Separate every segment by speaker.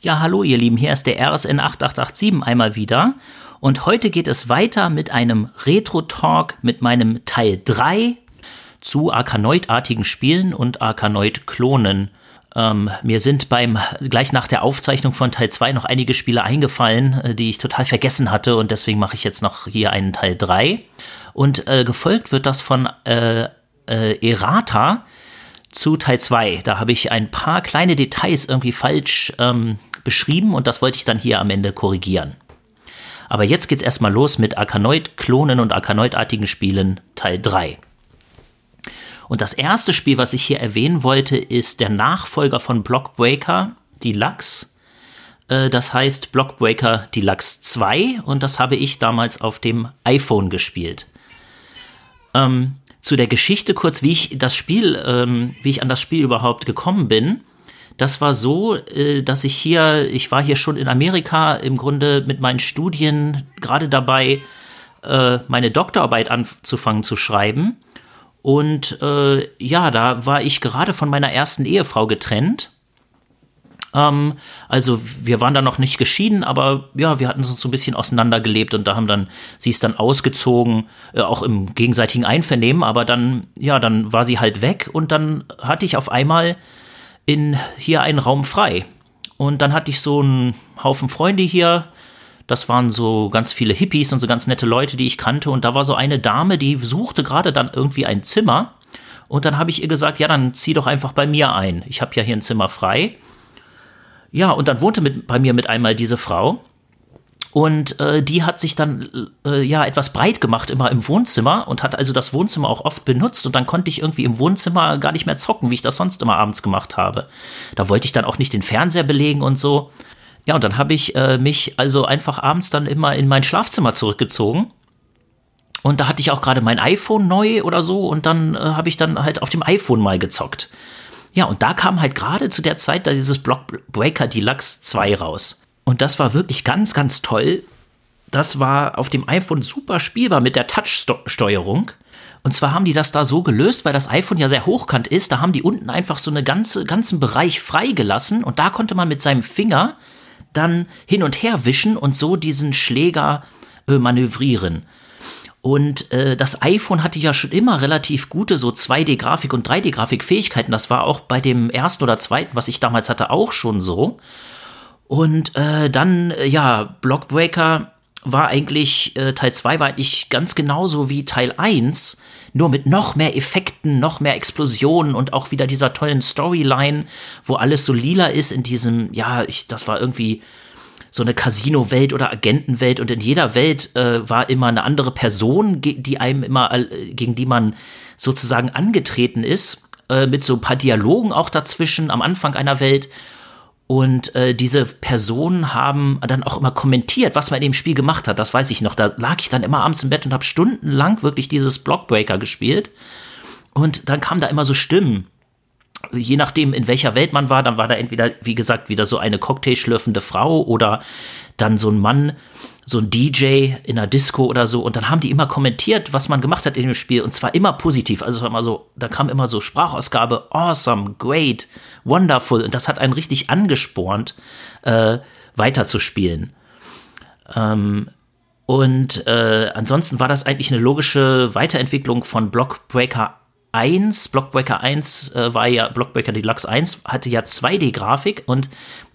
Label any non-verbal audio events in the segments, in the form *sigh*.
Speaker 1: Ja, hallo ihr Lieben, hier ist der RSN 8887 einmal wieder. Und heute geht es weiter mit einem Retro-Talk mit meinem Teil 3 zu Arkanoid-artigen Spielen und Arkanoid-Klonen. Ähm, mir sind beim, gleich nach der Aufzeichnung von Teil 2 noch einige Spiele eingefallen, äh, die ich total vergessen hatte und deswegen mache ich jetzt noch hier einen Teil 3. Und äh, gefolgt wird das von äh, äh, Errata zu Teil 2. Da habe ich ein paar kleine Details irgendwie falsch ähm, beschrieben und das wollte ich dann hier am Ende korrigieren. Aber jetzt geht's erstmal los mit Arkanoid-Klonen und Arkanoid-artigen Spielen Teil 3. Und das erste Spiel, was ich hier erwähnen wollte, ist der Nachfolger von Blockbreaker Deluxe. Äh, das heißt Blockbreaker Deluxe 2 und das habe ich damals auf dem iPhone gespielt. Ähm, zu der Geschichte kurz, wie ich das Spiel, ähm, wie ich an das Spiel überhaupt gekommen bin. Das war so, äh, dass ich hier, ich war hier schon in Amerika im Grunde mit meinen Studien gerade dabei, äh, meine Doktorarbeit anzufangen zu schreiben. Und äh, ja, da war ich gerade von meiner ersten Ehefrau getrennt. Ähm, also wir waren da noch nicht geschieden, aber ja, wir hatten uns so ein bisschen auseinandergelebt und da haben dann, sie ist dann ausgezogen, äh, auch im gegenseitigen Einvernehmen, aber dann, ja, dann war sie halt weg und dann hatte ich auf einmal in hier einen Raum frei. Und dann hatte ich so einen Haufen Freunde hier. Das waren so ganz viele Hippies und so ganz nette Leute, die ich kannte. Und da war so eine Dame, die suchte gerade dann irgendwie ein Zimmer. Und dann habe ich ihr gesagt, ja, dann zieh doch einfach bei mir ein. Ich habe ja hier ein Zimmer frei. Ja, und dann wohnte mit, bei mir mit einmal diese Frau. Und äh, die hat sich dann äh, ja etwas breit gemacht immer im Wohnzimmer und hat also das Wohnzimmer auch oft benutzt und dann konnte ich irgendwie im Wohnzimmer gar nicht mehr zocken, wie ich das sonst immer abends gemacht habe. Da wollte ich dann auch nicht den Fernseher belegen und so. Ja, und dann habe ich äh, mich also einfach abends dann immer in mein Schlafzimmer zurückgezogen. Und da hatte ich auch gerade mein iPhone neu oder so und dann äh, habe ich dann halt auf dem iPhone mal gezockt. Ja, und da kam halt gerade zu der Zeit da dieses Blockbreaker Deluxe 2 raus. Und das war wirklich ganz, ganz toll. Das war auf dem iPhone super spielbar mit der Touch-Steuerung. Und zwar haben die das da so gelöst, weil das iPhone ja sehr hochkant ist. Da haben die unten einfach so einen ganze, ganzen Bereich freigelassen und da konnte man mit seinem Finger dann hin und her wischen und so diesen Schläger äh, manövrieren. Und äh, das iPhone hatte ja schon immer relativ gute so 2D-Grafik und 3D-Grafik-Fähigkeiten. Das war auch bei dem ersten oder zweiten, was ich damals hatte, auch schon so. Und äh, dann, äh, ja, Blockbreaker war eigentlich, äh, Teil 2 war eigentlich ganz genauso wie Teil 1, nur mit noch mehr Effekten, noch mehr Explosionen und auch wieder dieser tollen Storyline, wo alles so lila ist in diesem, ja, ich, das war irgendwie so eine Casino-Welt oder Agentenwelt und in jeder Welt äh, war immer eine andere Person, die einem immer, äh, gegen die man sozusagen angetreten ist, äh, mit so ein paar Dialogen auch dazwischen am Anfang einer Welt und äh, diese Personen haben dann auch immer kommentiert, was man in dem Spiel gemacht hat. Das weiß ich noch. Da lag ich dann immer abends im Bett und habe stundenlang wirklich dieses Blockbreaker gespielt. Und dann kamen da immer so Stimmen. Je nachdem, in welcher Welt man war, dann war da entweder, wie gesagt, wieder so eine cocktailschlürfende Frau oder dann so ein Mann, so ein DJ in einer Disco oder so und dann haben die immer kommentiert, was man gemacht hat in dem Spiel und zwar immer positiv. Also es war immer so, da kam immer so Sprachausgabe, awesome, great, wonderful und das hat einen richtig angespornt, äh, weiterzuspielen. Ähm, und äh, ansonsten war das eigentlich eine logische Weiterentwicklung von Blockbreaker 1, Blockbreaker 1 äh, war ja, Blockbreaker Deluxe 1 hatte ja 2D-Grafik und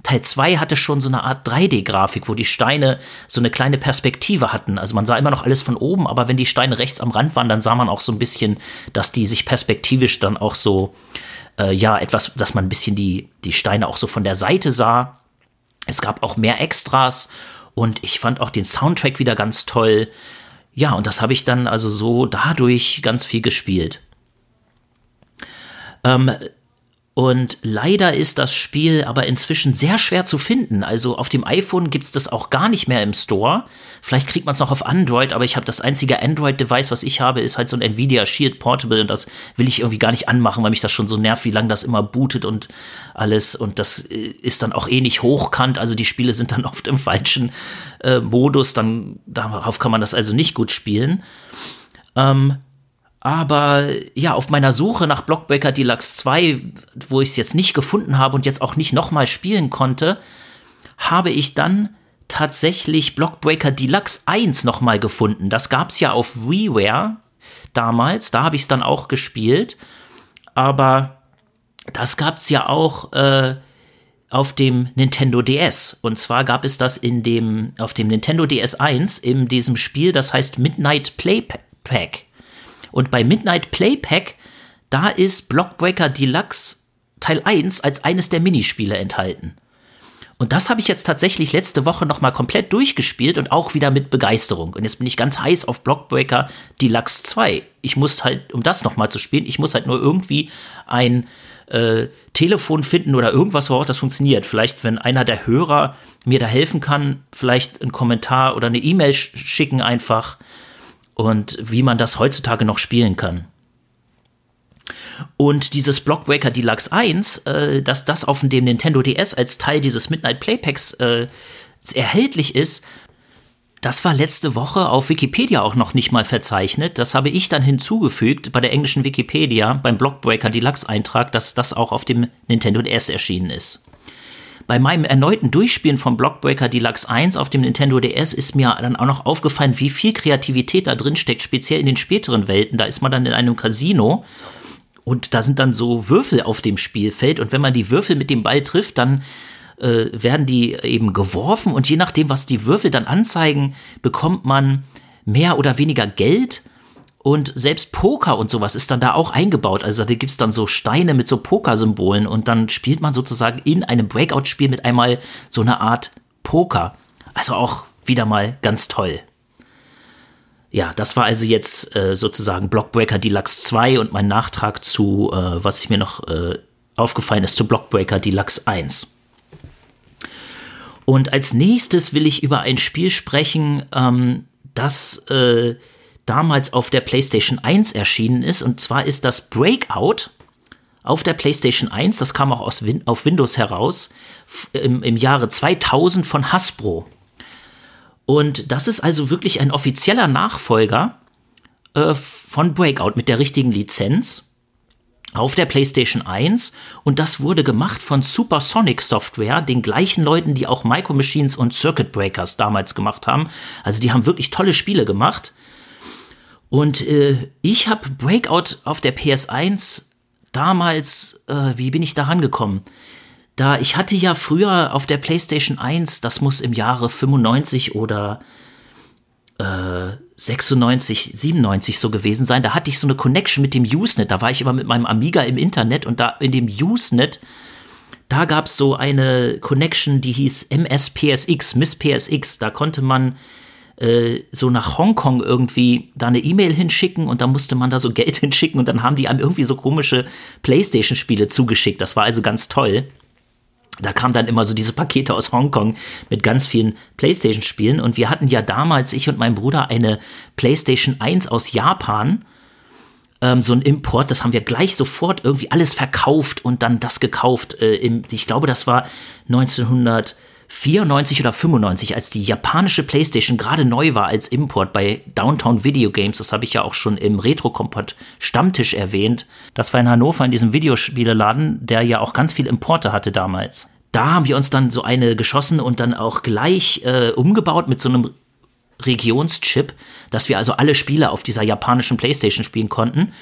Speaker 1: Teil 2 hatte schon so eine Art 3D-Grafik, wo die Steine so eine kleine Perspektive hatten. Also man sah immer noch alles von oben, aber wenn die Steine rechts am Rand waren, dann sah man auch so ein bisschen, dass die sich perspektivisch dann auch so, äh, ja, etwas, dass man ein bisschen die, die Steine auch so von der Seite sah. Es gab auch mehr Extras und ich fand auch den Soundtrack wieder ganz toll. Ja, und das habe ich dann also so dadurch ganz viel gespielt. Ähm, und leider ist das Spiel aber inzwischen sehr schwer zu finden. Also auf dem iPhone gibt es das auch gar nicht mehr im Store. Vielleicht kriegt man es noch auf Android, aber ich habe das einzige Android-Device, was ich habe, ist halt so ein Nvidia Shield Portable und das will ich irgendwie gar nicht anmachen, weil mich das schon so nervt, wie lange das immer bootet und alles. Und das äh, ist dann auch eh nicht hochkant. Also die Spiele sind dann *laughs* oft im falschen äh, Modus. Dann darauf kann man das also nicht gut spielen. Ähm, aber ja, auf meiner Suche nach Blockbreaker Deluxe 2, wo ich es jetzt nicht gefunden habe und jetzt auch nicht nochmal spielen konnte, habe ich dann tatsächlich Blockbreaker Deluxe 1 nochmal gefunden. Das gab es ja auf WiiWare damals, da habe ich es dann auch gespielt. Aber das gab es ja auch äh, auf dem Nintendo DS. Und zwar gab es das in dem, auf dem Nintendo DS 1 in diesem Spiel, das heißt Midnight Playpack. Und bei Midnight Playpack, da ist Blockbreaker Deluxe Teil 1 als eines der Minispiele enthalten. Und das habe ich jetzt tatsächlich letzte Woche nochmal komplett durchgespielt und auch wieder mit Begeisterung. Und jetzt bin ich ganz heiß auf Blockbreaker Deluxe 2. Ich muss halt, um das nochmal zu spielen, ich muss halt nur irgendwie ein äh, Telefon finden oder irgendwas, worauf das funktioniert. Vielleicht, wenn einer der Hörer mir da helfen kann, vielleicht einen Kommentar oder eine E-Mail schicken einfach und wie man das heutzutage noch spielen kann. Und dieses Blockbreaker Deluxe 1, äh, dass das auf dem Nintendo DS als Teil dieses Midnight Playpacks äh, erhältlich ist, das war letzte Woche auf Wikipedia auch noch nicht mal verzeichnet. Das habe ich dann hinzugefügt bei der englischen Wikipedia beim Blockbreaker Deluxe Eintrag, dass das auch auf dem Nintendo DS erschienen ist. Bei meinem erneuten Durchspielen von Blockbreaker Deluxe 1 auf dem Nintendo DS ist mir dann auch noch aufgefallen, wie viel Kreativität da drin steckt, speziell in den späteren Welten. Da ist man dann in einem Casino und da sind dann so Würfel auf dem Spielfeld und wenn man die Würfel mit dem Ball trifft, dann äh, werden die eben geworfen und je nachdem, was die Würfel dann anzeigen, bekommt man mehr oder weniger Geld. Und selbst Poker und sowas ist dann da auch eingebaut. Also da gibt es dann so Steine mit so Pokersymbolen und dann spielt man sozusagen in einem Breakout-Spiel mit einmal so eine Art Poker. Also auch wieder mal ganz toll. Ja, das war also jetzt äh, sozusagen Blockbreaker Deluxe 2 und mein Nachtrag zu, äh, was mir noch äh, aufgefallen ist, zu Blockbreaker Deluxe 1. Und als nächstes will ich über ein Spiel sprechen, ähm, das äh, damals auf der PlayStation 1 erschienen ist. Und zwar ist das Breakout auf der PlayStation 1. Das kam auch aus Win auf Windows heraus im, im Jahre 2000 von Hasbro. Und das ist also wirklich ein offizieller Nachfolger äh, von Breakout mit der richtigen Lizenz auf der PlayStation 1 und das wurde gemacht von Supersonic Software, den gleichen Leuten, die auch Micro Machines und Circuit Breakers damals gemacht haben. Also die haben wirklich tolle Spiele gemacht. Und äh, ich habe Breakout auf der PS1 damals, äh, wie bin ich da rangekommen? Da ich hatte ja früher auf der PlayStation 1, das muss im Jahre 95 oder äh, 96, 97 so gewesen sein. Da hatte ich so eine Connection mit dem Usenet. Da war ich immer mit meinem Amiga im Internet und da in dem Usenet, da gab es so eine Connection, die hieß MSPSX, Miss PSX. Da konnte man so nach Hongkong irgendwie da eine E-Mail hinschicken und da musste man da so Geld *laughs* hinschicken und dann haben die einem irgendwie so komische Playstation-Spiele zugeschickt. Das war also ganz toll da kamen dann immer so diese Pakete aus Hongkong mit ganz vielen PlayStation-Spielen. Und wir hatten ja damals, ich und mein Bruder, eine PlayStation 1 aus Japan. Ähm, so ein Import, das haben wir gleich sofort irgendwie alles verkauft und dann das gekauft. Äh, ich glaube, das war 1900. 94 oder 95, als die japanische PlayStation gerade neu war als Import bei Downtown Video Games, das habe ich ja auch schon im Retro-Kompott Stammtisch erwähnt. Das war in Hannover in diesem Videospieleladen, der ja auch ganz viel Importe hatte damals. Da haben wir uns dann so eine geschossen und dann auch gleich äh, umgebaut mit so einem Regionschip, dass wir also alle Spiele auf dieser japanischen PlayStation spielen konnten.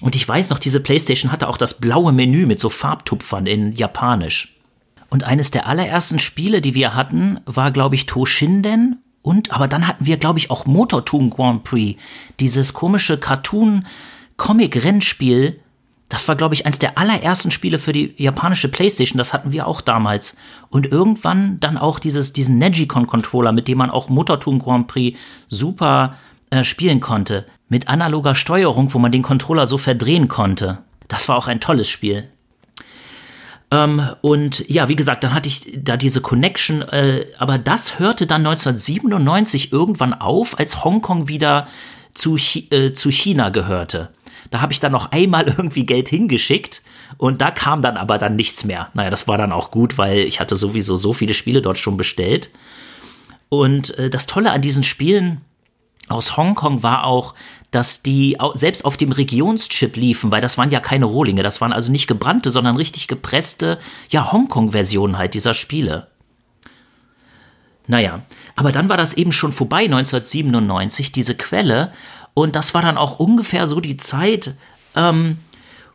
Speaker 1: Und ich weiß noch, diese PlayStation hatte auch das blaue Menü mit so Farbtupfern in Japanisch. Und eines der allerersten Spiele, die wir hatten, war, glaube ich, Toshinden. Und, aber dann hatten wir, glaube ich, auch Motortoon Grand Prix. Dieses komische Cartoon-Comic-Rennspiel. Das war, glaube ich, eines der allerersten Spiele für die japanische Playstation. Das hatten wir auch damals. Und irgendwann dann auch dieses, diesen Negicon-Controller, mit dem man auch Motortoon Grand Prix super äh, spielen konnte. Mit analoger Steuerung, wo man den Controller so verdrehen konnte. Das war auch ein tolles Spiel. Ähm, und ja, wie gesagt, dann hatte ich da diese Connection, äh, aber das hörte dann 1997 irgendwann auf, als Hongkong wieder zu, Chi äh, zu China gehörte. Da habe ich dann noch einmal *laughs* irgendwie Geld hingeschickt und da kam dann aber dann nichts mehr. Naja, das war dann auch gut, weil ich hatte sowieso so viele Spiele dort schon bestellt. Und äh, das Tolle an diesen Spielen aus Hongkong war auch, dass die selbst auf dem Regionschip liefen, weil das waren ja keine Rohlinge, das waren also nicht gebrannte, sondern richtig gepresste, ja, Hongkong-Versionen halt dieser Spiele. Naja, aber dann war das eben schon vorbei, 1997, diese Quelle. Und das war dann auch ungefähr so die Zeit, ähm,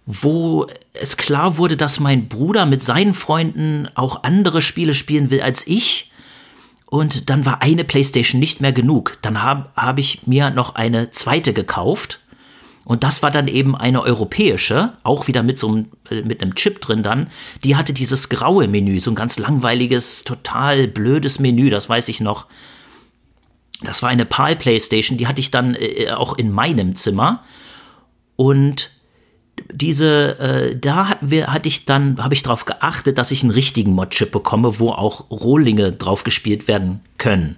Speaker 1: wo es klar wurde, dass mein Bruder mit seinen Freunden auch andere Spiele spielen will als ich. Und dann war eine Playstation nicht mehr genug. Dann habe hab ich mir noch eine zweite gekauft. Und das war dann eben eine europäische, auch wieder mit so einem, äh, mit einem Chip drin dann. Die hatte dieses graue Menü, so ein ganz langweiliges, total blödes Menü, das weiß ich noch. Das war eine PAL Playstation, die hatte ich dann äh, auch in meinem Zimmer. Und diese, äh, da hatten wir, hatte ich dann, habe ich darauf geachtet, dass ich einen richtigen Mod-Chip bekomme, wo auch Rohlinge drauf gespielt werden können.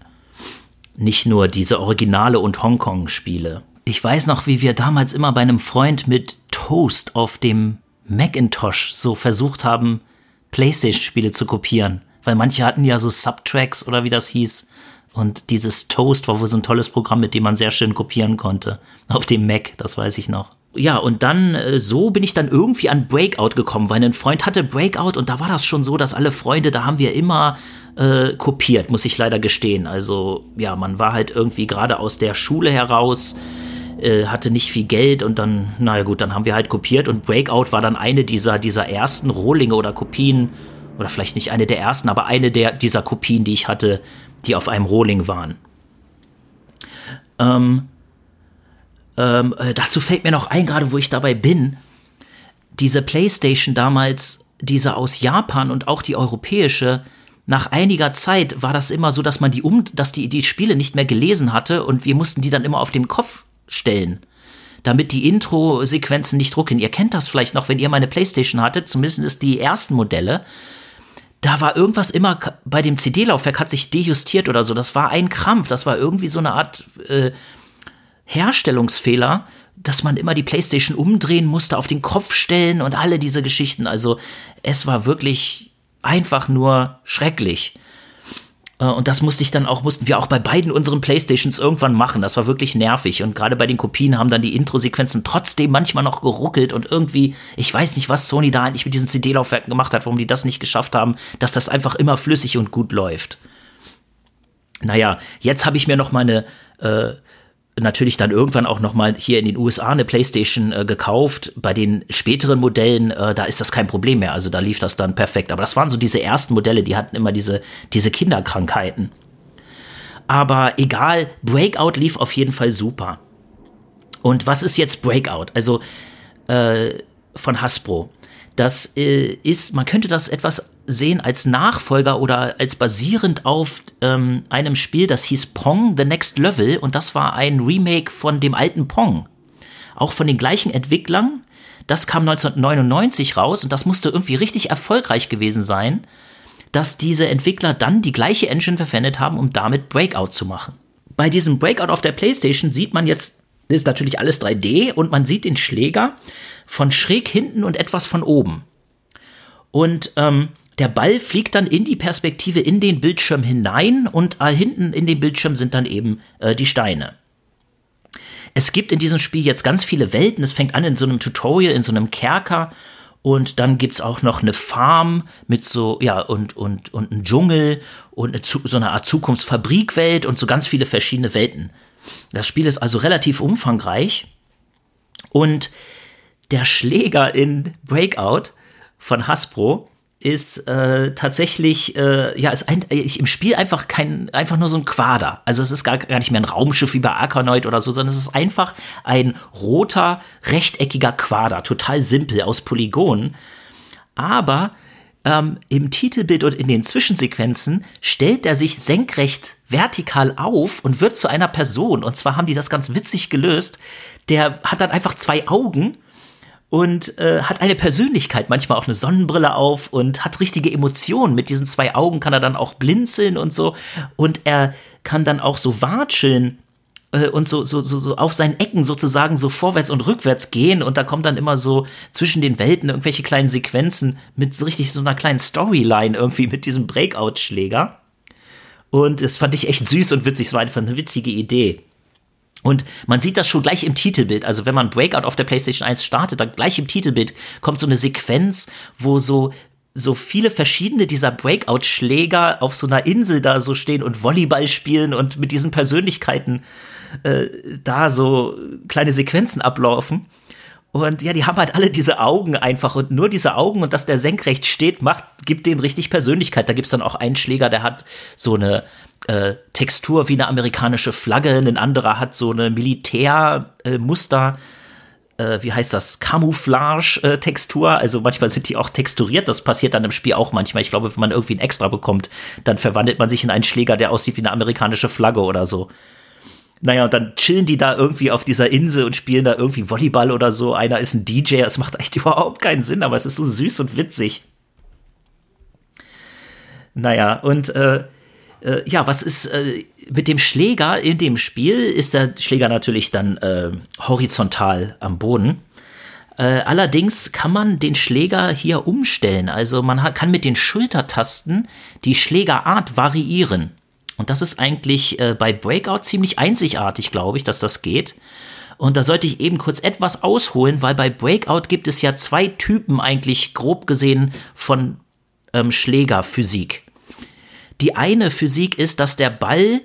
Speaker 1: Nicht nur diese Originale und Hongkong-Spiele. Ich weiß noch, wie wir damals immer bei einem Freund mit Toast auf dem Macintosh so versucht haben, PlayStation-Spiele zu kopieren. Weil manche hatten ja so Subtracks oder wie das hieß. Und dieses Toast war wohl so ein tolles Programm, mit dem man sehr schön kopieren konnte. Auf dem Mac, das weiß ich noch ja, und dann äh, so bin ich dann irgendwie an Breakout gekommen, weil ein Freund hatte Breakout und da war das schon so, dass alle Freunde, da haben wir immer äh, kopiert, muss ich leider gestehen. Also ja, man war halt irgendwie gerade aus der Schule heraus, äh, hatte nicht viel Geld und dann, naja gut, dann haben wir halt kopiert und Breakout war dann eine dieser, dieser ersten Rohlinge oder Kopien, oder vielleicht nicht eine der ersten, aber eine der, dieser Kopien, die ich hatte, die auf einem Rohling waren. Ähm, ähm, äh, dazu fällt mir noch ein, gerade wo ich dabei bin, diese PlayStation damals, diese aus Japan und auch die europäische, nach einiger Zeit war das immer so, dass man die um, dass die, die Spiele nicht mehr gelesen hatte und wir mussten die dann immer auf den Kopf stellen, damit die Intro-Sequenzen nicht drucken. Ihr kennt das vielleicht noch, wenn ihr meine PlayStation hattet, zumindest die ersten Modelle. Da war irgendwas immer bei dem CD-Laufwerk hat sich dejustiert oder so. Das war ein Krampf. Das war irgendwie so eine Art äh, Herstellungsfehler, dass man immer die PlayStation umdrehen musste, auf den Kopf stellen und alle diese Geschichten. Also es war wirklich einfach nur schrecklich. Äh, und das musste ich dann auch, mussten wir auch bei beiden unseren Playstations irgendwann machen. Das war wirklich nervig. Und gerade bei den Kopien haben dann die Intro-Sequenzen trotzdem manchmal noch geruckelt und irgendwie, ich weiß nicht, was Sony da eigentlich mit diesen CD-Laufwerken gemacht hat, warum die das nicht geschafft haben, dass das einfach immer flüssig und gut läuft. Naja, jetzt habe ich mir noch meine äh, natürlich dann irgendwann auch noch mal hier in den USA eine PlayStation äh, gekauft. Bei den späteren Modellen, äh, da ist das kein Problem mehr. Also da lief das dann perfekt. Aber das waren so diese ersten Modelle, die hatten immer diese, diese Kinderkrankheiten. Aber egal, Breakout lief auf jeden Fall super. Und was ist jetzt Breakout? Also äh, von Hasbro. Das äh, ist, man könnte das etwas sehen als Nachfolger oder als basierend auf ähm, einem Spiel, das hieß Pong The Next Level und das war ein Remake von dem alten Pong. Auch von den gleichen Entwicklern. Das kam 1999 raus und das musste irgendwie richtig erfolgreich gewesen sein, dass diese Entwickler dann die gleiche Engine verwendet haben, um damit Breakout zu machen. Bei diesem Breakout auf der PlayStation sieht man jetzt, ist natürlich alles 3D und man sieht den Schläger von schräg hinten und etwas von oben. Und ähm, der Ball fliegt dann in die Perspektive in den Bildschirm hinein und äh, hinten in dem Bildschirm sind dann eben äh, die Steine. Es gibt in diesem Spiel jetzt ganz viele Welten. Es fängt an in so einem Tutorial, in so einem Kerker. Und dann gibt es auch noch eine Farm mit so, ja, und, und, und ein Dschungel und eine, so eine Art Zukunftsfabrikwelt und so ganz viele verschiedene Welten. Das Spiel ist also relativ umfangreich. Und der Schläger in Breakout von Hasbro ist äh, tatsächlich, äh, ja, ist ein, ich, im Spiel einfach kein, einfach nur so ein Quader. Also es ist gar, gar nicht mehr ein Raumschiff wie bei Arkanoid oder so, sondern es ist einfach ein roter, rechteckiger Quader, total simpel aus Polygonen. Aber ähm, im Titelbild und in den Zwischensequenzen stellt er sich senkrecht vertikal auf und wird zu einer Person. Und zwar haben die das ganz witzig gelöst. Der hat dann einfach zwei Augen und äh, hat eine Persönlichkeit, manchmal auch eine Sonnenbrille auf und hat richtige Emotionen. Mit diesen zwei Augen kann er dann auch blinzeln und so. Und er kann dann auch so watscheln äh, und so, so, so, so auf seinen Ecken sozusagen so vorwärts und rückwärts gehen. Und da kommt dann immer so zwischen den Welten irgendwelche kleinen Sequenzen mit so richtig so einer kleinen Storyline irgendwie mit diesem Breakout-Schläger. Und das fand ich echt süß und witzig. Es war einfach eine witzige Idee. Und man sieht das schon gleich im Titelbild. Also wenn man Breakout auf der PlayStation 1 startet, dann gleich im Titelbild kommt so eine Sequenz, wo so so viele verschiedene dieser Breakout-Schläger auf so einer Insel da so stehen und Volleyball spielen und mit diesen Persönlichkeiten äh, da so kleine Sequenzen ablaufen. Und ja, die haben halt alle diese Augen einfach und nur diese Augen und dass der senkrecht steht, macht, gibt denen richtig Persönlichkeit. Da gibt's dann auch einen Schläger, der hat so eine äh, Textur wie eine amerikanische Flagge, ein anderer hat so eine Militärmuster. Äh, wie heißt das, Camouflage-Textur. Also manchmal sind die auch texturiert. Das passiert dann im Spiel auch manchmal. Ich glaube, wenn man irgendwie ein Extra bekommt, dann verwandelt man sich in einen Schläger, der aussieht wie eine amerikanische Flagge oder so. Naja, und dann chillen die da irgendwie auf dieser Insel und spielen da irgendwie Volleyball oder so. Einer ist ein DJ, es macht echt *laughs* überhaupt keinen Sinn, aber es ist so süß und witzig. Naja, und äh, äh, ja, was ist äh, mit dem Schläger in dem Spiel? Ist der Schläger natürlich dann äh, horizontal am Boden. Äh, allerdings kann man den Schläger hier umstellen. Also man kann mit den Schultertasten die Schlägerart variieren. Und das ist eigentlich äh, bei Breakout ziemlich einzigartig, glaube ich, dass das geht. Und da sollte ich eben kurz etwas ausholen, weil bei Breakout gibt es ja zwei Typen eigentlich grob gesehen von ähm, Schlägerphysik. Die eine Physik ist, dass der Ball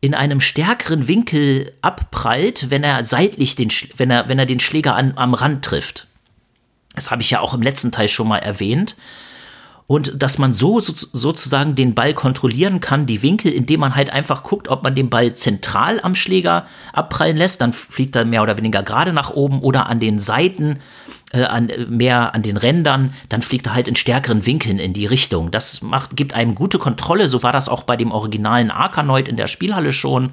Speaker 1: in einem stärkeren Winkel abprallt, wenn er seitlich den, wenn er, wenn er den Schläger an, am Rand trifft. Das habe ich ja auch im letzten Teil schon mal erwähnt und dass man so, so sozusagen den Ball kontrollieren kann, die Winkel, indem man halt einfach guckt, ob man den Ball zentral am Schläger abprallen lässt, dann fliegt er mehr oder weniger gerade nach oben oder an den Seiten, äh, an, mehr an den Rändern, dann fliegt er halt in stärkeren Winkeln in die Richtung. Das macht, gibt einem gute Kontrolle, so war das auch bei dem originalen Arkanoid in der Spielhalle schon.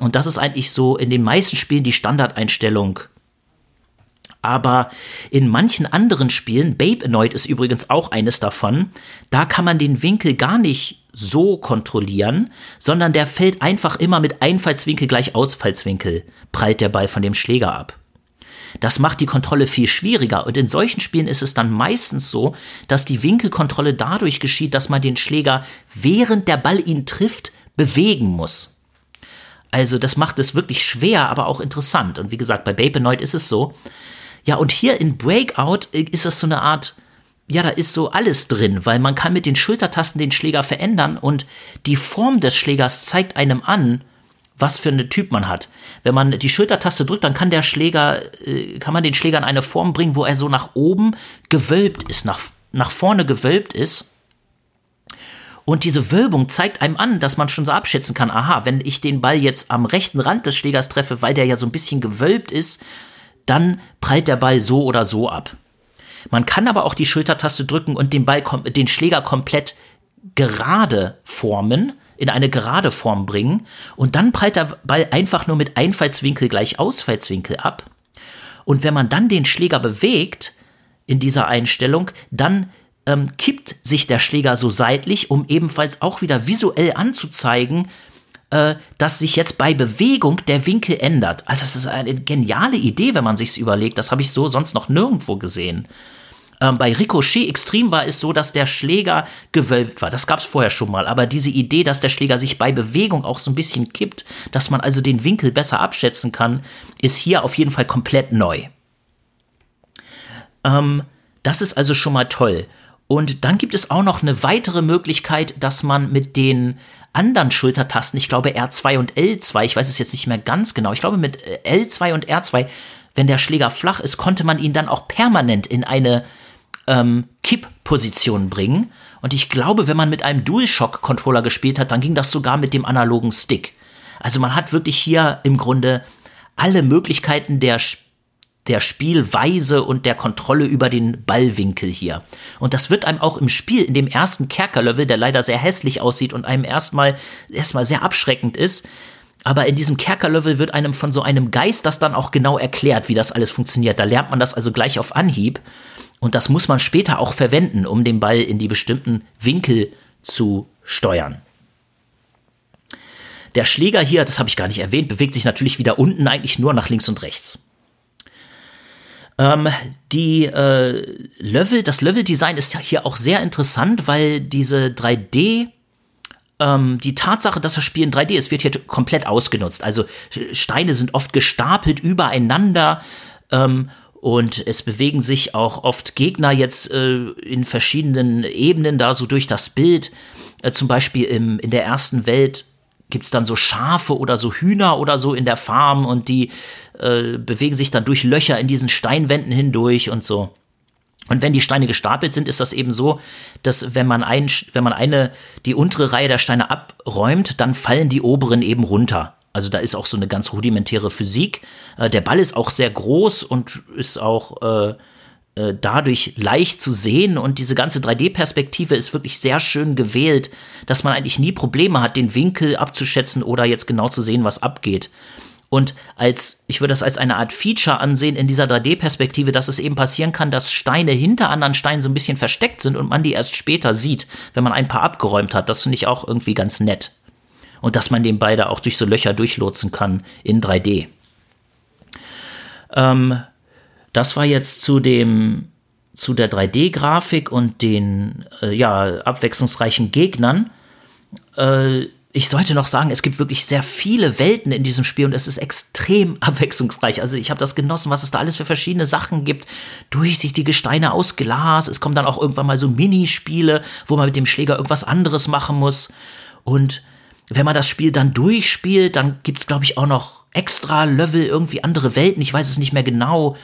Speaker 1: Und das ist eigentlich so in den meisten Spielen die Standardeinstellung aber in manchen anderen Spielen, Babe Annoyed ist übrigens auch eines davon, da kann man den Winkel gar nicht so kontrollieren, sondern der fällt einfach immer mit Einfallswinkel gleich Ausfallswinkel, prallt der Ball von dem Schläger ab. Das macht die Kontrolle viel schwieriger und in solchen Spielen ist es dann meistens so, dass die Winkelkontrolle dadurch geschieht, dass man den Schläger, während der Ball ihn trifft, bewegen muss. Also das macht es wirklich schwer, aber auch interessant. Und wie gesagt, bei Babe Annoyed ist es so, ja, und hier in Breakout äh, ist das so eine Art, ja, da ist so alles drin, weil man kann mit den Schultertasten den Schläger verändern und die Form des Schlägers zeigt einem an, was für eine Typ man hat. Wenn man die Schultertaste drückt, dann kann der Schläger, äh, kann man den Schläger in eine Form bringen, wo er so nach oben gewölbt ist, nach, nach vorne gewölbt ist. Und diese Wölbung zeigt einem an, dass man schon so abschätzen kann, aha, wenn ich den Ball jetzt am rechten Rand des Schlägers treffe, weil der ja so ein bisschen gewölbt ist, dann prallt der Ball so oder so ab. Man kann aber auch die Schultertaste drücken und den Ball, den Schläger komplett gerade formen, in eine gerade Form bringen und dann prallt der Ball einfach nur mit Einfallswinkel gleich Ausfallswinkel ab. Und wenn man dann den Schläger bewegt in dieser Einstellung, dann ähm, kippt sich der Schläger so seitlich, um ebenfalls auch wieder visuell anzuzeigen, äh, dass sich jetzt bei Bewegung der Winkel ändert. Also das ist eine geniale Idee, wenn man sich's überlegt. Das habe ich so sonst noch nirgendwo gesehen. Ähm, bei Ricochet Extrem war es so, dass der Schläger gewölbt war. Das gab es vorher schon mal. Aber diese Idee, dass der Schläger sich bei Bewegung auch so ein bisschen kippt, dass man also den Winkel besser abschätzen kann, ist hier auf jeden Fall komplett neu. Ähm, das ist also schon mal toll. Und dann gibt es auch noch eine weitere Möglichkeit, dass man mit den anderen Schultertasten, ich glaube R2 und L2, ich weiß es jetzt nicht mehr ganz genau, ich glaube mit äh, L2 und R2, wenn der Schläger flach ist, konnte man ihn dann auch permanent in eine ähm, Kippposition bringen. Und ich glaube, wenn man mit einem DualShock-Controller gespielt hat, dann ging das sogar mit dem analogen Stick. Also man hat wirklich hier im Grunde alle Möglichkeiten der Spiel der Spielweise und der Kontrolle über den Ballwinkel hier. Und das wird einem auch im Spiel, in dem ersten Kerkerlevel, der leider sehr hässlich aussieht und einem erstmal, erstmal sehr abschreckend ist, aber in diesem Kerkerlevel wird einem von so einem Geist das dann auch genau erklärt, wie das alles funktioniert. Da lernt man das also gleich auf Anhieb. Und das muss man später auch verwenden, um den Ball in die bestimmten Winkel zu steuern. Der Schläger hier, das habe ich gar nicht erwähnt, bewegt sich natürlich wieder unten eigentlich nur nach links und rechts. Ähm, die äh, Level, das Level-Design ist hier auch sehr interessant, weil diese 3D, ähm, die Tatsache, dass das Spiel in 3D ist, wird hier komplett ausgenutzt. Also Steine sind oft gestapelt übereinander ähm, Und es bewegen sich auch oft Gegner jetzt äh, in verschiedenen Ebenen da so durch das Bild. Äh, zum Beispiel im, in der ersten Welt gibt es dann so Schafe oder so Hühner oder so in der Farm und die äh, bewegen sich dann durch Löcher in diesen Steinwänden hindurch und so. Und wenn die Steine gestapelt sind, ist das eben so, dass wenn man, ein, wenn man eine, die untere Reihe der Steine abräumt, dann fallen die oberen eben runter. Also da ist auch so eine ganz rudimentäre Physik. Äh, der Ball ist auch sehr groß und ist auch äh, äh dadurch leicht zu sehen und diese ganze 3D-Perspektive ist wirklich sehr schön gewählt, dass man eigentlich nie Probleme hat, den Winkel abzuschätzen oder jetzt genau zu sehen, was abgeht. Und als, ich würde das als eine Art Feature ansehen in dieser 3D-Perspektive, dass es eben passieren kann, dass Steine hinter anderen Steinen so ein bisschen versteckt sind und man die erst später sieht, wenn man ein paar abgeräumt hat. Das finde ich auch irgendwie ganz nett. Und dass man den beide auch durch so Löcher durchlotsen kann in 3D. Ähm, das war jetzt zu dem, zu der 3D-Grafik und den, äh, ja, abwechslungsreichen Gegnern. Äh, ich sollte noch sagen, es gibt wirklich sehr viele Welten in diesem Spiel und es ist extrem *laughs* abwechslungsreich. Also ich habe das genossen, was es da alles für verschiedene Sachen gibt. Durchsichtige Steine aus Glas. Es kommen dann auch irgendwann mal so Minispiele, wo man mit dem Schläger irgendwas anderes machen muss. Und wenn man das Spiel dann durchspielt, dann gibt es, glaube ich, auch noch extra Level, irgendwie andere Welten. Ich weiß es nicht mehr genau.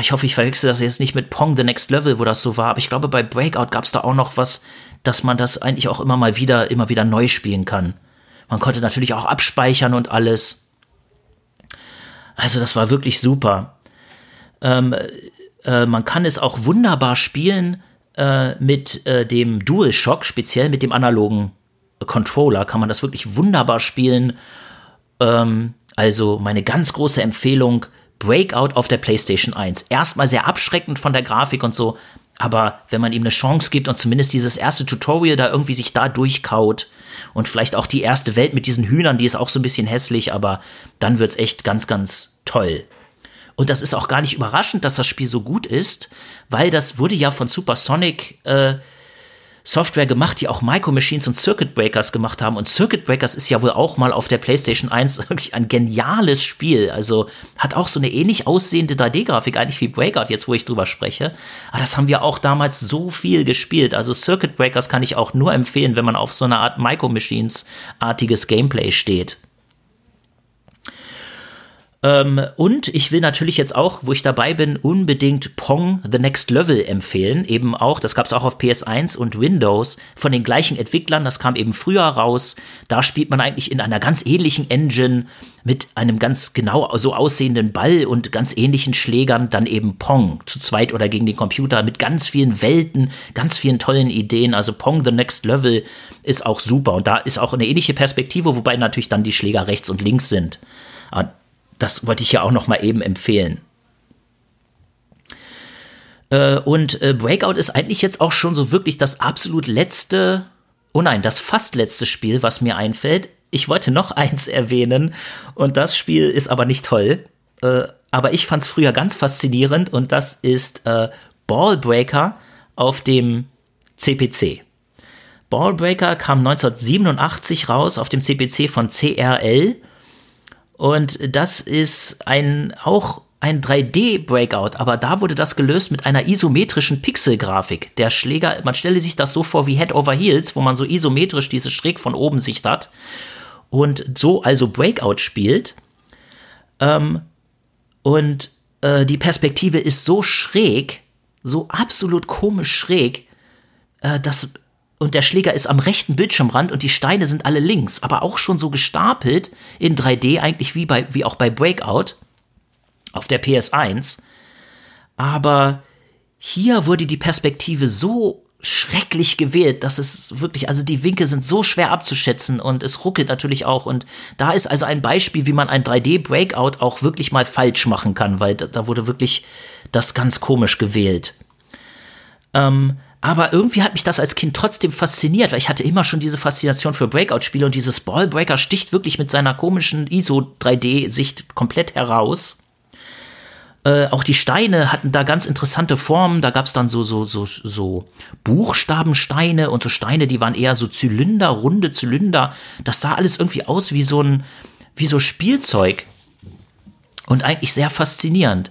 Speaker 1: Ich hoffe, ich verwechsel das jetzt nicht mit Pong The Next Level, wo das so war. Aber ich glaube, bei Breakout gab es da auch noch was, dass man das eigentlich auch immer mal wieder, immer wieder neu spielen kann. Man konnte natürlich auch abspeichern und alles. Also das war wirklich super. Ähm, äh, man kann es auch wunderbar spielen äh, mit äh, dem DualShock, speziell mit dem analogen Controller kann man das wirklich wunderbar spielen. Ähm, also meine ganz große Empfehlung, Breakout auf der PlayStation 1. Erstmal sehr abschreckend von der Grafik und so, aber wenn man ihm eine Chance gibt und zumindest dieses erste Tutorial da irgendwie sich da durchkaut und vielleicht auch die erste Welt mit diesen Hühnern, die ist auch so ein bisschen hässlich, aber dann wird's echt ganz, ganz toll. Und das ist auch gar nicht überraschend, dass das Spiel so gut ist, weil das wurde ja von Supersonic äh, Software gemacht, die auch Micro Machines und Circuit Breakers gemacht haben. Und Circuit Breakers ist ja wohl auch mal auf der PlayStation 1 *laughs* wirklich ein geniales Spiel. Also hat auch so eine ähnlich aussehende 3D-Grafik, eigentlich wie Breakout, jetzt wo ich drüber spreche. Aber das haben wir auch damals so viel gespielt. Also Circuit Breakers kann ich auch nur empfehlen, wenn man auf so eine Art Micro Machines-artiges Gameplay steht. Ähm, und ich will natürlich jetzt auch, wo ich dabei bin, unbedingt Pong The Next Level empfehlen. Eben auch, das gab es auch auf PS1 und Windows von den gleichen Entwicklern. Das kam eben früher raus. Da spielt man eigentlich in einer ganz ähnlichen Engine mit einem ganz genau so aussehenden Ball und ganz ähnlichen Schlägern dann eben Pong zu zweit oder gegen den Computer mit ganz vielen Welten, ganz vielen tollen Ideen. Also Pong The Next Level ist auch super und da ist auch eine ähnliche Perspektive, wobei natürlich dann die Schläger rechts und links sind. Aber das wollte ich ja auch noch mal eben empfehlen. Äh, und äh, Breakout ist eigentlich jetzt auch schon so wirklich das absolut letzte, oh nein, das fast letzte Spiel, was mir einfällt. Ich wollte noch *laughs* eins erwähnen und das Spiel ist aber nicht toll. Äh, aber ich fand es früher ganz faszinierend und das ist Ballbreaker auf dem CPC. Ballbreaker kam 1987 raus auf dem CPC von CRL und das ist ein auch ein 3D-Breakout, aber da wurde das gelöst mit einer isometrischen Pixelgrafik. Der Schläger, man stelle sich das so vor wie Head over Heels, wo man so isometrisch diese schräg von oben Sicht hat und so also Breakout spielt. Ähm, und äh, die Perspektive ist so schräg, so absolut komisch schräg, äh, dass und der Schläger ist am rechten Bildschirmrand und die Steine sind alle links, aber auch schon so gestapelt in 3D, eigentlich wie, bei, wie auch bei Breakout auf der PS1. Aber hier wurde die Perspektive so schrecklich gewählt, dass es wirklich, also die Winkel sind so schwer abzuschätzen und es ruckelt natürlich auch. Und da ist also ein Beispiel, wie man ein 3D-Breakout auch wirklich mal falsch machen kann, weil da, da wurde wirklich das ganz komisch gewählt. Ähm, aber irgendwie hat mich das als Kind trotzdem fasziniert, weil ich hatte immer schon diese Faszination für Breakout-Spiele und dieses Ballbreaker sticht wirklich mit seiner komischen ISO-3D-Sicht komplett heraus. Äh, auch die Steine hatten da ganz interessante Formen. Da gab es dann so, so, so, so Buchstabensteine und so Steine, die waren eher so Zylinder, runde Zylinder. Das sah alles irgendwie aus wie so ein, wie so Spielzeug. Und eigentlich sehr faszinierend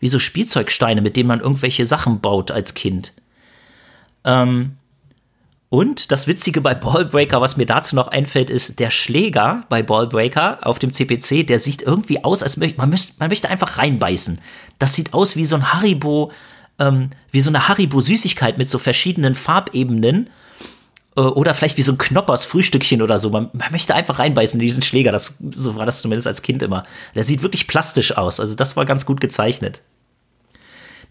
Speaker 1: wie so Spielzeugsteine, mit denen man irgendwelche Sachen baut als Kind. Ähm, und das Witzige bei Ballbreaker, was mir dazu noch einfällt, ist der Schläger bei Ballbreaker auf dem CPC, der sieht irgendwie aus, als möchte man, müsste, man möchte einfach reinbeißen. Das sieht aus wie so ein Haribo, ähm, wie so eine Haribo-Süßigkeit mit so verschiedenen Farbebenen. Äh, oder vielleicht wie so ein Knoppers Frühstückchen oder so. Man, man, möchte einfach reinbeißen in diesen Schläger. Das, so war das zumindest als Kind immer. Der sieht wirklich plastisch aus. Also das war ganz gut gezeichnet.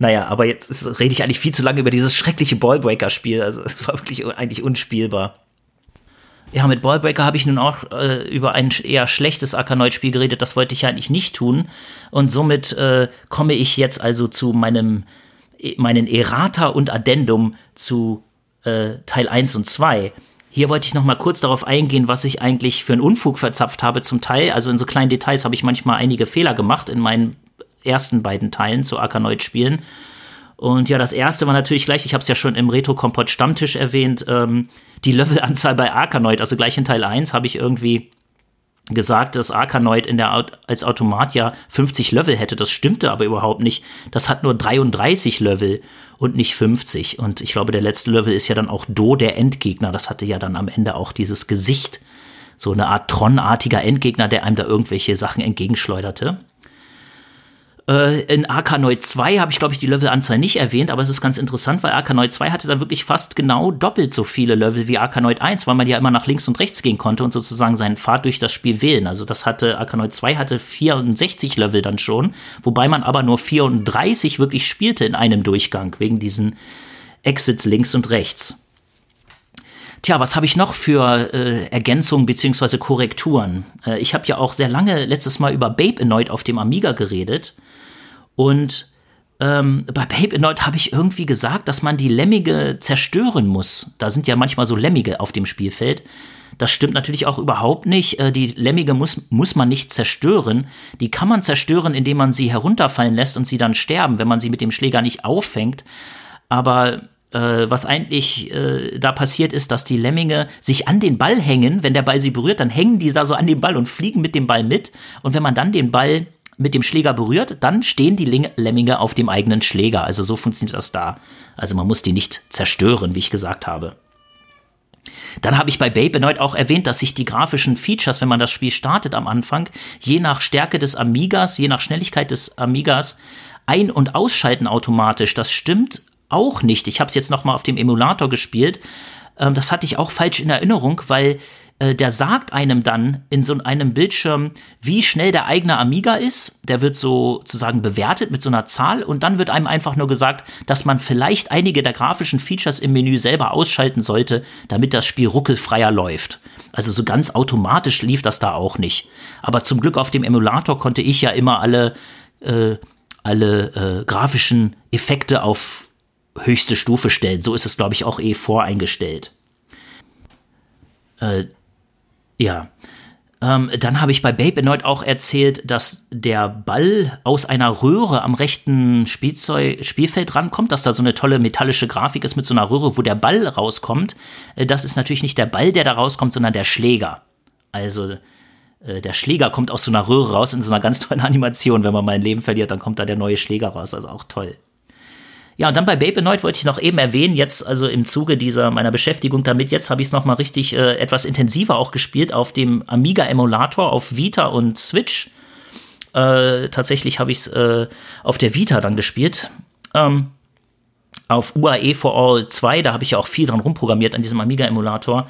Speaker 1: Naja, aber jetzt ist, rede ich eigentlich viel zu lange über dieses schreckliche Ballbreaker-Spiel. Also es war wirklich eigentlich unspielbar. Ja, mit Ballbreaker habe ich nun auch äh, über ein eher schlechtes Arkanoid-Spiel geredet. Das wollte ich ja eigentlich nicht tun. Und somit äh, komme ich jetzt also zu meinem meinen Errata und Addendum zu äh, Teil 1 und 2. Hier wollte ich noch mal kurz darauf eingehen, was ich eigentlich für einen Unfug verzapft habe zum Teil. Also in so kleinen Details habe ich manchmal einige Fehler gemacht in meinen ersten beiden Teilen zu Arkanoid spielen. Und ja, das erste war natürlich gleich, ich habe es ja schon im Retro-Kompott Stammtisch erwähnt, ähm, die Levelanzahl bei Arkanoid, also gleich in Teil 1 habe ich irgendwie gesagt, dass Arkanoid in der als Automat ja 50 Level hätte. Das stimmte aber überhaupt nicht. Das hat nur 33 Level und nicht 50. Und ich glaube, der letzte Level ist ja dann auch Do, der Endgegner. Das hatte ja dann am Ende auch dieses Gesicht. So eine Art Tron-artiger Endgegner, der einem da irgendwelche Sachen entgegenschleuderte. Äh, in Arkanoid 2 habe ich, glaube ich, die Levelanzahl nicht erwähnt, aber es ist ganz interessant, weil Arkanoid 2 hatte dann wirklich fast genau doppelt so viele Level wie Arkanoid 1, weil man ja immer nach links und rechts gehen konnte und sozusagen seinen Pfad durch das Spiel wählen. Also das hatte, Arkanoid 2 hatte 64 Level dann schon, wobei man aber nur 34 wirklich spielte in einem Durchgang, wegen diesen Exits links und rechts. Tja, was habe ich noch für äh, Ergänzungen bzw. Korrekturen? Äh, ich habe ja auch sehr lange letztes Mal über Babe Annoyed auf dem Amiga geredet. Und ähm, bei Babe Annoyed habe ich irgendwie gesagt, dass man die Lemmige zerstören muss. Da sind ja manchmal so Lemmige auf dem Spielfeld. Das stimmt natürlich auch überhaupt nicht. Äh, die Lemmige muss, muss man nicht zerstören. Die kann man zerstören, indem man sie herunterfallen lässt und sie dann sterben, wenn man sie mit dem Schläger nicht auffängt. Aber äh, was eigentlich äh, da passiert ist, dass die Lemminge sich an den Ball hängen. Wenn der Ball sie berührt, dann hängen die da so an den Ball und fliegen mit dem Ball mit. Und wenn man dann den Ball mit dem Schläger berührt, dann stehen die Lemminge auf dem eigenen Schläger. Also so funktioniert das da. Also man muss die nicht zerstören, wie ich gesagt habe. Dann habe ich bei Babe erneut auch erwähnt, dass sich die grafischen Features, wenn man das Spiel startet am Anfang, je nach Stärke des Amigas, je nach Schnelligkeit des Amigas ein- und ausschalten automatisch. Das stimmt auch nicht. Ich habe es jetzt noch mal auf dem Emulator gespielt. Ähm, das hatte ich auch falsch in Erinnerung, weil äh, der sagt einem dann in so einem Bildschirm, wie schnell der eigene Amiga ist. Der wird sozusagen bewertet mit so einer Zahl und dann wird einem einfach nur gesagt, dass man vielleicht einige der grafischen Features im Menü selber ausschalten sollte, damit das Spiel ruckelfreier läuft. Also so ganz automatisch lief das da auch nicht. Aber zum Glück auf dem Emulator konnte ich ja immer alle, äh, alle äh, grafischen Effekte auf höchste Stufe stellen. So ist es, glaube ich, auch eh voreingestellt. Äh, ja. Ähm, dann habe ich bei Babe erneut auch erzählt, dass der Ball aus einer Röhre am rechten Spielzeug, Spielfeld rankommt, dass da so eine tolle metallische Grafik ist mit so einer Röhre, wo der Ball rauskommt. Äh, das ist natürlich nicht der Ball, der da rauskommt, sondern der Schläger. Also äh, der Schläger kommt aus so einer Röhre raus in so einer ganz tollen Animation. Wenn man mal ein Leben verliert, dann kommt da der neue Schläger raus. Also auch toll. Ja, und dann bei Babe Annoyed wollte ich noch eben erwähnen, jetzt also im Zuge dieser meiner Beschäftigung damit, jetzt habe ich es noch mal richtig äh, etwas intensiver auch gespielt auf dem Amiga Emulator auf Vita und Switch. Äh, tatsächlich habe ich es äh, auf der Vita dann gespielt. Ähm, auf UAE for All 2, da habe ich ja auch viel dran rumprogrammiert an diesem Amiga Emulator.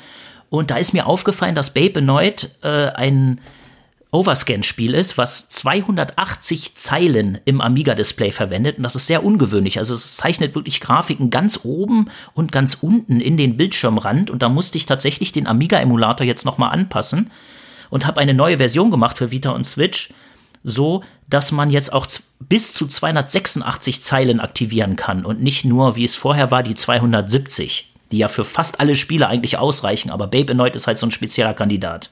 Speaker 1: Und da ist mir aufgefallen, dass Babe Annoyed äh, ein Overscan-Spiel ist, was 280 Zeilen im Amiga-Display verwendet. Und das ist sehr ungewöhnlich. Also es zeichnet wirklich Grafiken ganz oben und ganz unten in den Bildschirmrand. Und da musste ich tatsächlich den Amiga-Emulator jetzt nochmal anpassen und habe eine neue Version gemacht für Vita und Switch, so dass man jetzt auch bis zu 286 Zeilen aktivieren kann und nicht nur, wie es vorher war, die 270, die ja für fast alle Spiele eigentlich ausreichen. Aber Babe Annoyed ist halt so ein spezieller Kandidat.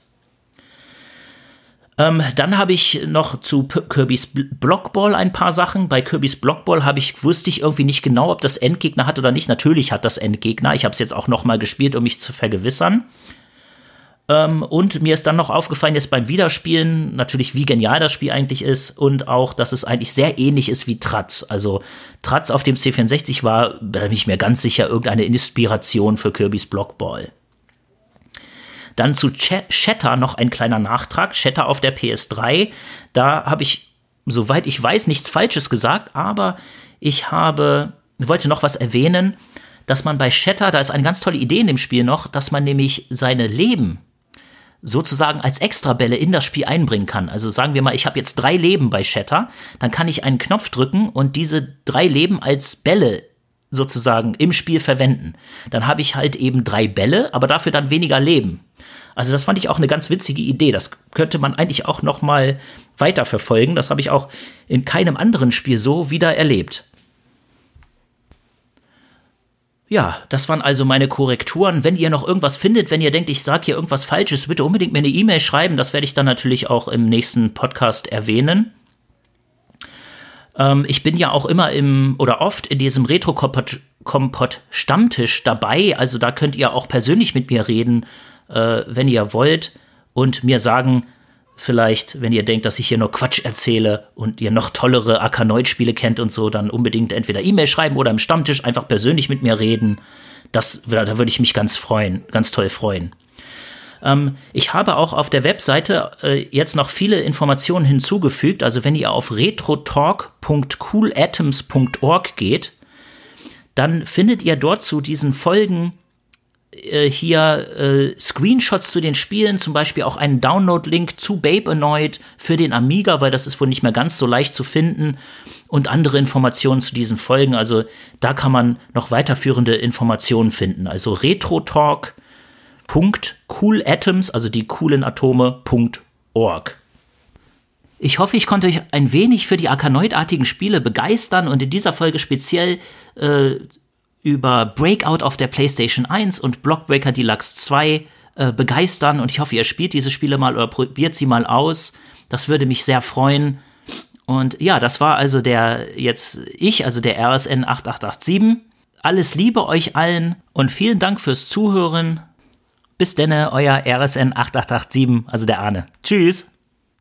Speaker 1: Ähm, dann habe ich noch zu P Kirby's Blockball ein paar Sachen. Bei Kirby's Blockball habe ich wusste ich irgendwie nicht genau, ob das Endgegner hat oder nicht. Natürlich hat das Endgegner. Ich habe es jetzt auch noch mal gespielt, um mich zu vergewissern. Ähm, und mir ist dann noch aufgefallen, jetzt beim Wiederspielen, natürlich, wie genial das Spiel eigentlich ist und auch, dass es eigentlich sehr ähnlich ist wie Tratz. Also Tratz auf dem C64 war, da bin ich mir ganz sicher, irgendeine Inspiration für Kirby's Blockball. Dann zu Ch Shatter noch ein kleiner Nachtrag. Shatter auf der PS3. Da habe ich, soweit ich weiß, nichts Falsches gesagt, aber ich habe, wollte noch was erwähnen, dass man bei Shatter, da ist eine ganz tolle Idee in dem Spiel noch, dass man nämlich seine Leben sozusagen als Extrabälle in das Spiel einbringen kann. Also sagen wir mal, ich habe jetzt drei Leben bei Shatter, dann kann ich einen Knopf drücken und diese drei Leben als Bälle sozusagen im Spiel verwenden. Dann habe ich halt eben drei Bälle, aber dafür dann weniger Leben. Also das fand ich auch eine ganz witzige Idee. Das könnte man eigentlich auch noch mal weiterverfolgen. Das habe ich auch in keinem anderen Spiel so wieder erlebt. Ja, das waren also meine Korrekturen. Wenn ihr noch irgendwas findet, wenn ihr denkt, ich sage hier irgendwas Falsches, bitte unbedingt mir eine E-Mail schreiben. Das werde ich dann natürlich auch im nächsten Podcast erwähnen. Ähm, ich bin ja auch immer im oder oft in diesem Retro-Kompott Stammtisch dabei. Also da könnt ihr auch persönlich mit mir reden, äh, wenn ihr wollt und mir sagen, vielleicht, wenn ihr denkt, dass ich hier nur Quatsch erzähle und ihr noch tollere Arkanoid-Spiele kennt und so, dann unbedingt entweder E-Mail schreiben oder im Stammtisch einfach persönlich mit mir reden. Das, da würde ich mich ganz freuen, ganz toll freuen. Ähm, ich habe auch auf der Webseite äh, jetzt noch viele Informationen hinzugefügt. Also wenn ihr auf retrotalk.coolatoms.org geht, dann findet ihr dort zu diesen Folgen äh, hier äh, Screenshots zu den Spielen, zum Beispiel auch einen Download-Link zu Babe Annoyed für den Amiga, weil das ist wohl nicht mehr ganz so leicht zu finden und andere Informationen zu diesen Folgen. Also da kann man noch weiterführende Informationen finden. Also retrotalk.coolatoms, also die coolen Atome.org. Ich hoffe, ich konnte euch ein wenig für die Arkanoid-artigen Spiele begeistern und in dieser Folge speziell äh, über Breakout auf der PlayStation 1 und Blockbreaker Deluxe 2 äh, begeistern und ich hoffe, ihr spielt diese Spiele mal oder probiert sie mal aus. Das würde mich sehr freuen. Und ja, das war also der jetzt ich, also der RSN 8887. Alles Liebe euch allen und vielen Dank fürs Zuhören. Bis denne, euer RSN 8887, also der Arne. Tschüss.